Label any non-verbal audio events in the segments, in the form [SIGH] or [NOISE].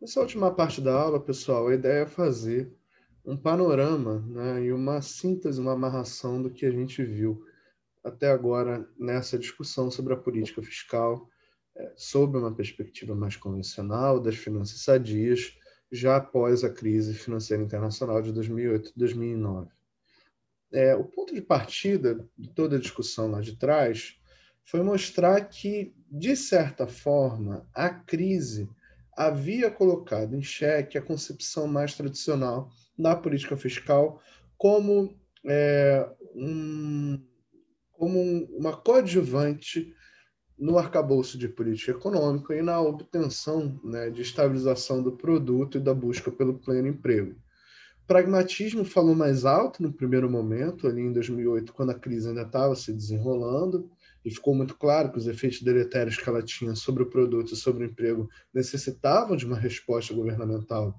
Nessa última parte da aula, pessoal, a ideia é fazer um panorama né, e uma síntese, uma amarração do que a gente viu até agora nessa discussão sobre a política fiscal, é, sob uma perspectiva mais convencional das finanças sadias, já após a crise financeira internacional de 2008 e 2009. É, o ponto de partida de toda a discussão lá de trás foi mostrar que, de certa forma, a crise havia colocado em xeque a concepção mais tradicional da política fiscal como, é, um, como uma coadjuvante no arcabouço de política econômica e na obtenção né, de estabilização do produto e da busca pelo pleno emprego. Pragmatismo falou mais alto no primeiro momento, ali em 2008, quando a crise ainda estava se desenrolando, e ficou muito claro que os efeitos deletérios que ela tinha sobre o produto e sobre o emprego necessitavam de uma resposta governamental,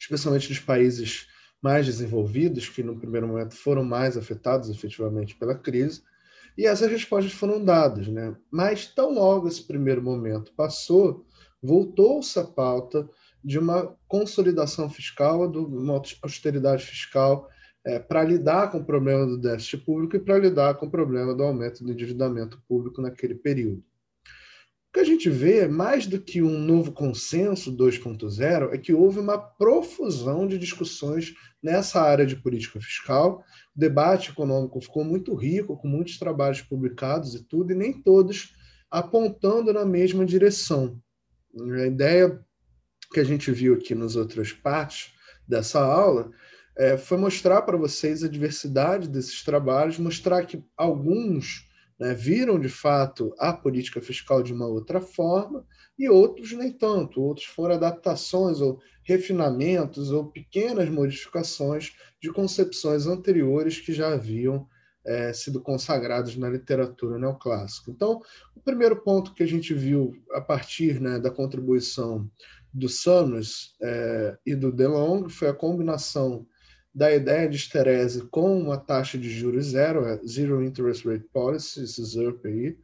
especialmente dos países mais desenvolvidos, que no primeiro momento foram mais afetados efetivamente pela crise, e essas respostas foram dadas. Né? Mas, tão logo esse primeiro momento passou, voltou-se a pauta de uma consolidação fiscal, de uma austeridade fiscal é, para lidar com o problema do déficit público e para lidar com o problema do aumento do endividamento público naquele período. O que a gente vê, mais do que um novo consenso 2.0, é que houve uma profusão de discussões nessa área de política fiscal. O debate econômico ficou muito rico, com muitos trabalhos publicados e tudo, e nem todos apontando na mesma direção. A ideia que a gente viu aqui nas outras partes dessa aula é, foi mostrar para vocês a diversidade desses trabalhos, mostrar que alguns né, viram de fato a política fiscal de uma outra forma e outros nem tanto. Outros foram adaptações ou refinamentos ou pequenas modificações de concepções anteriores que já haviam é, sido consagrados na literatura neoclássica. Então, o primeiro ponto que a gente viu a partir né, da contribuição do Summers é, e do DeLong foi a combinação da ideia de esterese com uma taxa de juros zero, é Zero Interest Rate Policy, esse aí,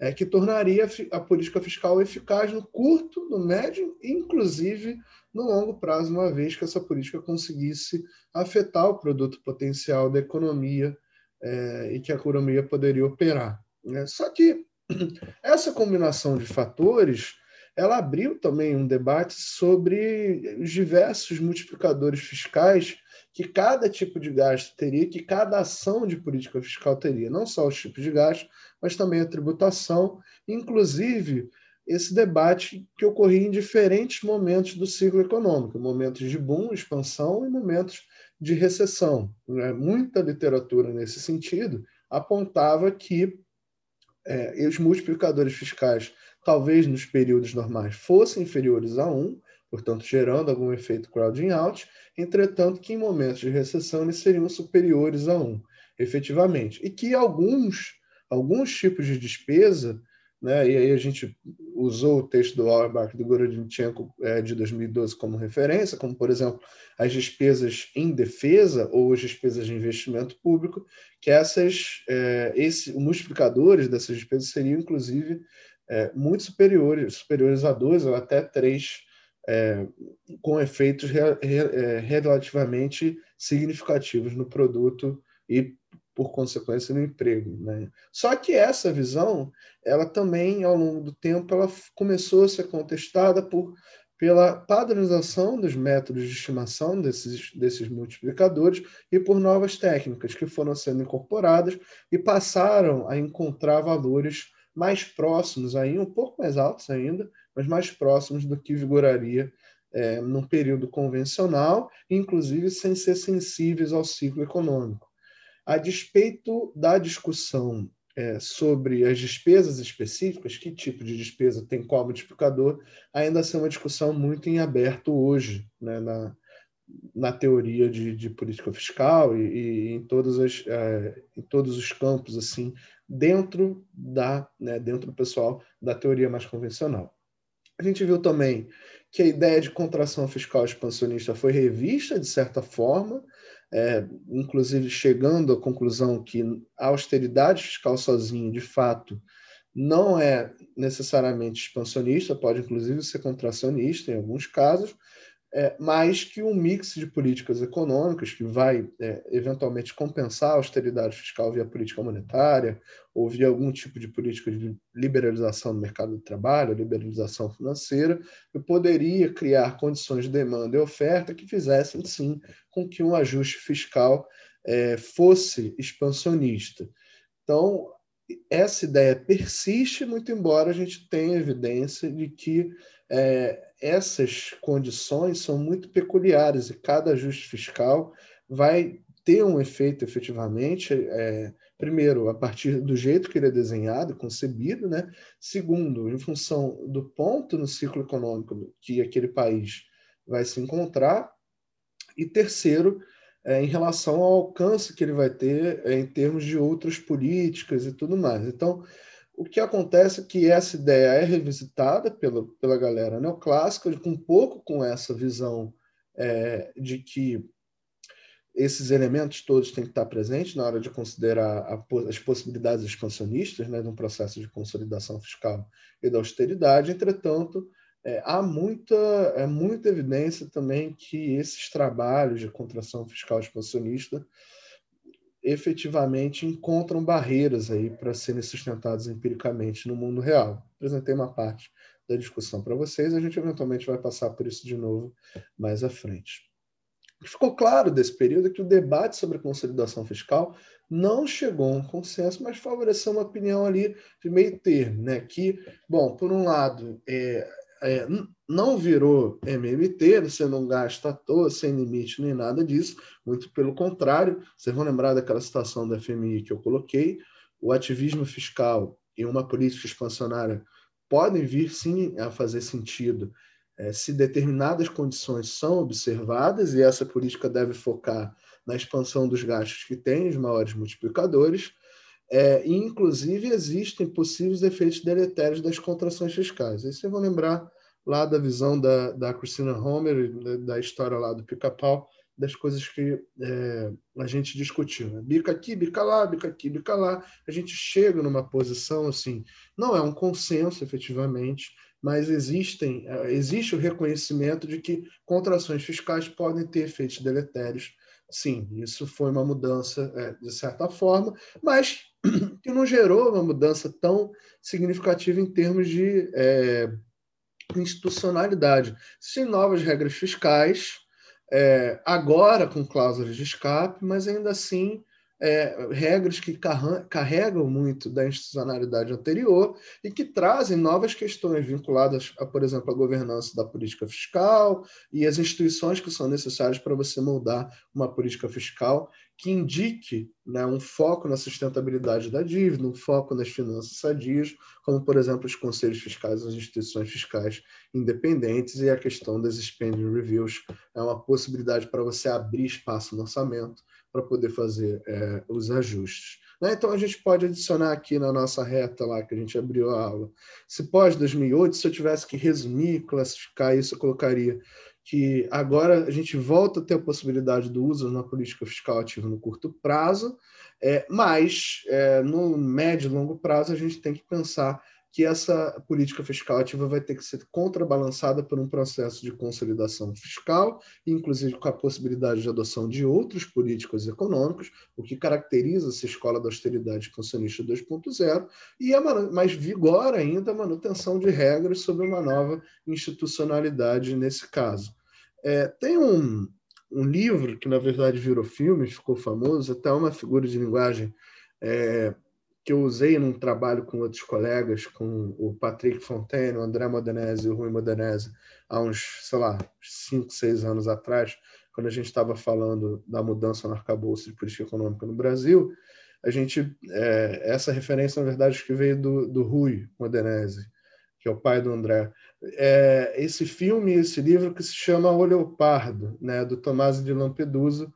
é, que tornaria a política fiscal eficaz no curto, no médio e, inclusive, no longo prazo, uma vez que essa política conseguisse afetar o produto potencial da economia é, e que a economia poderia operar. Né? Só que [CLEARS THROAT] essa combinação de fatores ela abriu também um debate sobre os diversos multiplicadores fiscais que cada tipo de gasto teria, que cada ação de política fiscal teria, não só os tipos de gasto, mas também a tributação, inclusive esse debate que ocorria em diferentes momentos do ciclo econômico, momentos de boom, expansão e momentos de recessão. Né? Muita literatura nesse sentido apontava que é, os multiplicadores fiscais, talvez nos períodos normais, fossem inferiores a 1, portanto, gerando algum efeito crowding out, entretanto, que em momentos de recessão eles seriam superiores a 1, efetivamente. E que alguns, alguns tipos de despesa, né, e aí a gente usou o texto do Auerbach do Gorodnichenko é, de 2012 como referência, como, por exemplo, as despesas em defesa ou as despesas de investimento público, que essas, é, esse, multiplicadores dessas despesas seriam, inclusive, é, muito superiores, superiores a 2 ou até 3 é, com efeitos re, re, é, relativamente significativos no produto e, por consequência, no emprego. Né? Só que essa visão, ela também, ao longo do tempo, ela começou a ser contestada por pela padronização dos métodos de estimação desses, desses multiplicadores e por novas técnicas que foram sendo incorporadas e passaram a encontrar valores mais próximos, aí um pouco mais altos ainda, mas mais próximos do que vigoraria é, num período convencional, inclusive sem ser sensíveis ao ciclo econômico. A despeito da discussão é, sobre as despesas específicas, que tipo de despesa tem qual multiplicador, ainda assim é uma discussão muito em aberto hoje, né, na, na teoria de, de política fiscal e, e em, todas as, é, em todos os campos, assim, dentro da né, dentro do pessoal da teoria mais convencional. A gente viu também que a ideia de contração fiscal expansionista foi revista, de certa forma, é, inclusive chegando à conclusão que a austeridade fiscal sozinha, de fato, não é necessariamente expansionista, pode inclusive ser contracionista em alguns casos, é, mas que um mix de políticas econômicas que vai é, eventualmente compensar a austeridade fiscal via política monetária ou via algum tipo de política de liberalização do mercado de trabalho, liberalização financeira, poderia criar condições de demanda e oferta que fizessem sim com que um ajuste fiscal é, fosse expansionista. Então, essa ideia persiste, muito embora a gente tenha evidência de que é, essas condições são muito peculiares e cada ajuste fiscal vai ter um efeito efetivamente, é, primeiro, a partir do jeito que ele é desenhado, concebido, né? segundo, em função do ponto no ciclo econômico que aquele país vai se encontrar, e terceiro, é, em relação ao alcance que ele vai ter é, em termos de outras políticas e tudo mais. Então, o que acontece é que essa ideia é revisitada pela, pela galera neoclássica, um pouco com essa visão é, de que esses elementos todos têm que estar presentes na hora de considerar a, as possibilidades expansionistas né, de um processo de consolidação fiscal e da austeridade. Entretanto, é, há muita, é muita evidência também que esses trabalhos de contração fiscal expansionista efetivamente encontram barreiras aí para serem sustentados empiricamente no mundo real. Apresentei uma parte da discussão para vocês, a gente eventualmente vai passar por isso de novo mais à frente. Ficou claro desse período que o debate sobre consolidação fiscal não chegou a um consenso, mas favoreceu uma opinião ali de meio termo, né? Que, bom, por um lado, é, é, não virou MMT, você não gasta à toa, sem limite nem nada disso, muito pelo contrário, vocês vão lembrar daquela situação da FMI que eu coloquei, o ativismo fiscal e uma política expansionária podem vir sim a fazer sentido é, se determinadas condições são observadas, e essa política deve focar na expansão dos gastos que tem os maiores multiplicadores, é, inclusive, existem possíveis efeitos deletérios das contrações fiscais. Aí vocês vão lembrar lá da visão da, da Christina Homer, da, da história lá do pica-pau, das coisas que é, a gente discutiu. Né? Bica aqui, bica lá, bica aqui, bica lá. A gente chega numa posição assim, não é um consenso efetivamente, mas existem, é, existe o reconhecimento de que contrações fiscais podem ter efeitos deletérios. Sim, isso foi uma mudança é, de certa forma, mas [CLEARS THROAT] que não gerou uma mudança tão significativa em termos de é, institucionalidade. Existem novas regras fiscais, é, agora com cláusulas de escape, mas ainda assim é, regras que carregam muito da institucionalidade anterior e que trazem novas questões vinculadas, a, por exemplo, a governança da política fiscal e as instituições que são necessárias para você moldar uma política fiscal que indique né, um foco na sustentabilidade da dívida, um foco nas finanças sadias, como, por exemplo, os conselhos fiscais, as instituições fiscais independentes e a questão das spending reviews. É uma possibilidade para você abrir espaço no orçamento para poder fazer é, os ajustes. Né? Então, a gente pode adicionar aqui na nossa reta lá que a gente abriu a aula. Se pós 2008, se eu tivesse que resumir, classificar isso, eu colocaria que agora a gente volta a ter a possibilidade do uso na política fiscal ativa no curto prazo, é, mas é, no médio e longo prazo a gente tem que pensar que essa política fiscal ativa vai ter que ser contrabalançada por um processo de consolidação fiscal, inclusive com a possibilidade de adoção de outros políticos econômicos, o que caracteriza essa escola da austeridade expansionista 2.0, e a, mais vigora ainda a manutenção de regras sobre uma nova institucionalidade nesse caso. É, tem um, um livro que, na verdade, virou filme, ficou famoso, até uma figura de linguagem é, que eu usei num trabalho com outros colegas, com o Patrick Fontaine, o André Modenese e o Rui Modenese, há uns, sei lá, cinco, seis anos atrás, quando a gente estava falando da mudança no arcabouço de política econômica no Brasil, a gente, é, essa referência, na verdade, que veio do, do Rui Modenese, que é o pai do André. É, esse filme, esse livro que se chama O Leopardo, né, do Tomás de Lampedusa,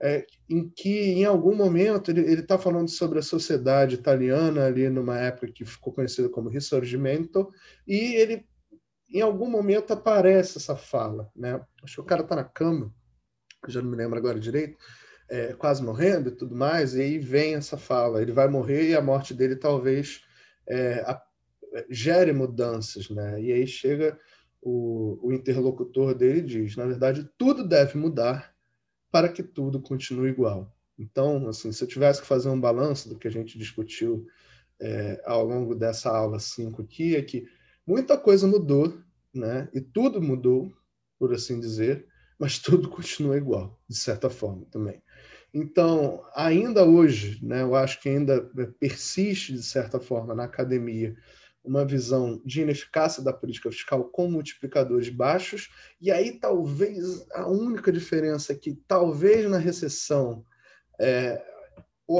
é, em que, em algum momento, ele está falando sobre a sociedade italiana, ali numa época que ficou conhecida como Risorgimento, e ele, em algum momento, aparece essa fala. Né? Acho que o cara está na cama, já não me lembro agora direito, é, quase morrendo e tudo mais, e aí vem essa fala. Ele vai morrer e a morte dele talvez é, gere mudanças, né? E aí chega o, o interlocutor dele e diz, na verdade, tudo deve mudar para que tudo continue igual. Então, assim, se eu tivesse que fazer um balanço do que a gente discutiu é, ao longo dessa aula 5 aqui, é que muita coisa mudou, né? E tudo mudou, por assim dizer, mas [LAUGHS] tudo continua igual, de certa forma também. Então, ainda hoje, né, eu acho que ainda persiste, de certa forma, na academia, uma visão de ineficácia da política fiscal com multiplicadores baixos, e aí talvez a única diferença é que talvez na recessão é,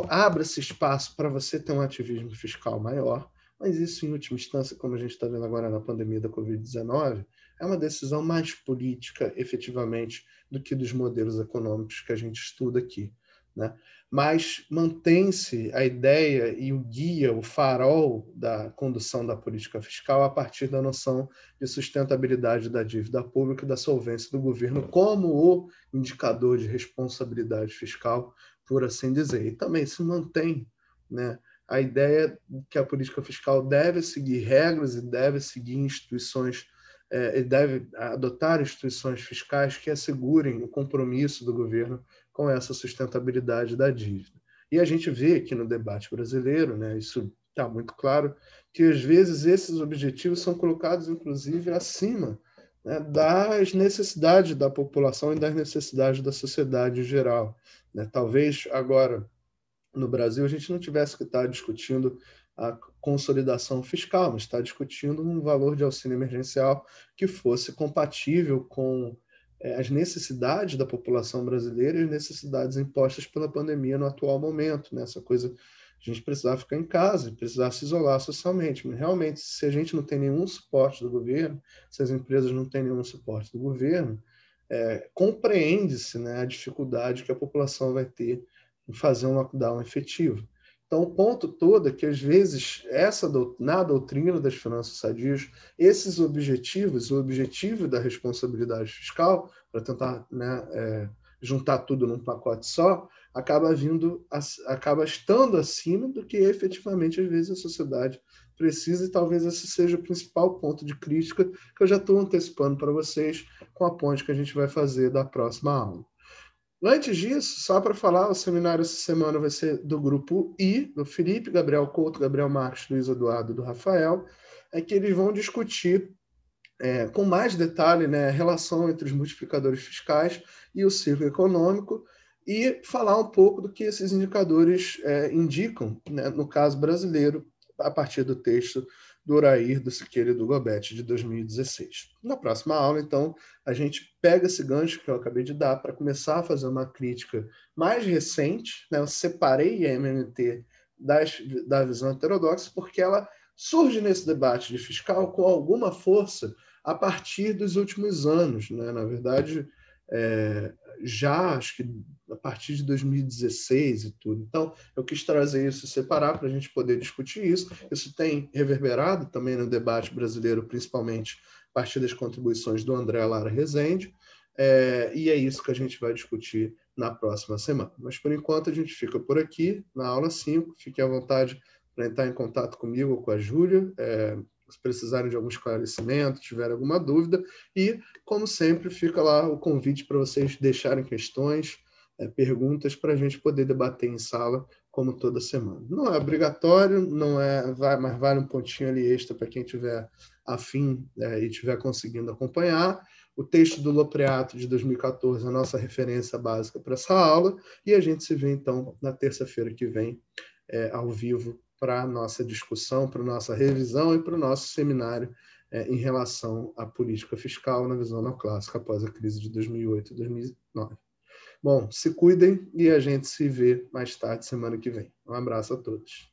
abra-se espaço para você ter um ativismo fiscal maior, mas isso, em última instância, como a gente está vendo agora na pandemia da Covid-19, é uma decisão mais política, efetivamente, do que dos modelos econômicos que a gente estuda aqui. Né? Mas mantém-se a ideia e o guia, o farol da condução da política fiscal a partir da noção de sustentabilidade da dívida pública e da solvência do governo como o indicador de responsabilidade fiscal, por assim dizer. E também se mantém né, a ideia que a política fiscal deve seguir regras e deve seguir instituições é, deve adotar instituições fiscais que assegurem o compromisso do governo com essa sustentabilidade da dívida. E a gente vê aqui no debate brasileiro, né, isso está muito claro, que às vezes esses objetivos são colocados, inclusive, acima né, das necessidades da população e das necessidades da sociedade em geral. Né? Talvez agora, no Brasil, a gente não tivesse que estar discutindo a consolidação fiscal, mas está discutindo um valor de auxílio emergencial que fosse compatível com é, as necessidades da população brasileira e as necessidades impostas pela pandemia no atual momento, né? Essa coisa a gente precisava ficar em casa, precisar se isolar socialmente. Mas realmente, se a gente não tem nenhum suporte do governo, se as empresas não têm nenhum suporte do governo, é, compreende-se né, a dificuldade que a população vai ter em fazer um lockdown efetivo. Então, o ponto todo é que, às vezes, essa na doutrina das finanças sadias, esses objetivos, o objetivo da responsabilidade fiscal, para tentar né, é, juntar tudo num pacote só, acaba vindo, acaba estando acima do que efetivamente, às vezes, a sociedade precisa, e talvez esse seja o principal ponto de crítica que eu já estou antecipando para vocês com a ponte que a gente vai fazer da próxima aula. Antes disso, só para falar, o seminário essa semana vai ser do grupo I, do Felipe, Gabriel Couto, Gabriel Marques, Luiz Eduardo do Rafael, é que eles vão discutir é, com mais detalhe né, a relação entre os multiplicadores fiscais e o ciclo econômico e falar um pouco do que esses indicadores é, indicam, né, no caso brasileiro, a partir do texto do Urair, do Siqueira e do Gobete, de 2016. Na próxima aula, então, a gente pega esse gancho que eu acabei de dar para começar a fazer uma crítica mais recente. Né? Eu separei a MMT das, da visão heterodoxa porque ela surge nesse debate de fiscal com alguma força a partir dos últimos anos. Né? Na verdade, é, já acho que a partir de 2016 e tudo. Então, eu quis trazer isso separar para a gente poder discutir isso. Isso tem reverberado também no debate brasileiro, principalmente a partir das contribuições do André Lara Rezende, é, e é isso que a gente vai discutir na próxima semana. Mas, por enquanto, a gente fica por aqui, na aula 5. Fique à vontade para entrar em contato comigo ou com a Júlia. É, precisarem de algum esclarecimento, tiver alguma dúvida. E, como sempre, fica lá o convite para vocês deixarem questões, é, perguntas, para a gente poder debater em sala, como toda semana. Não é obrigatório, não é, vai, mas vale um pontinho ali extra para quem tiver afim é, e estiver conseguindo acompanhar. O texto do Lopreato de 2014 é a nossa referência básica para essa aula, e a gente se vê então na terça-feira que vem, é, ao vivo, para a nossa discussão, para a nossa revisão e para o nosso seminário é, em relação à política fiscal na visão neoclássica após a crise de 2008 e 2009. Bom, se cuidem e a gente se vê mais tarde, semana que vem. Um abraço a todos.